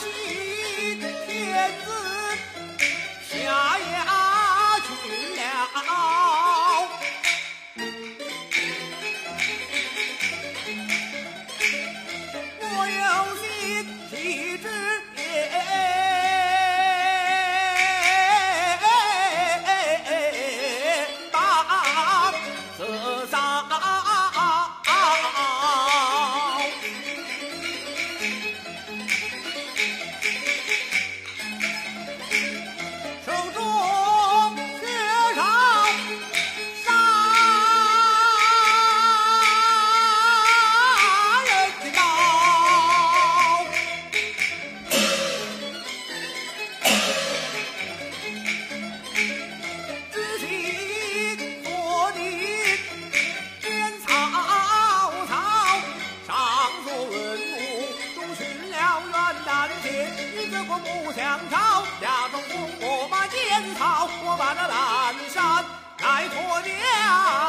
心。 아.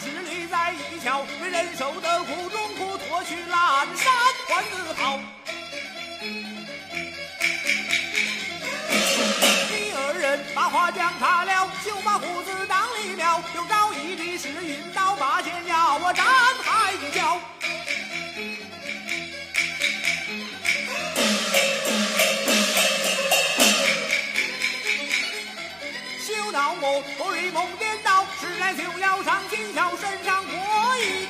实力在，一瞧为人受的苦中苦，脱去烂衫换紫袍。你二人把花枪插了，就把胡子当立庙。又招一比是运刀八剑腰，我展寒刀。休恼我，我与你。就要上金桥，身上火意。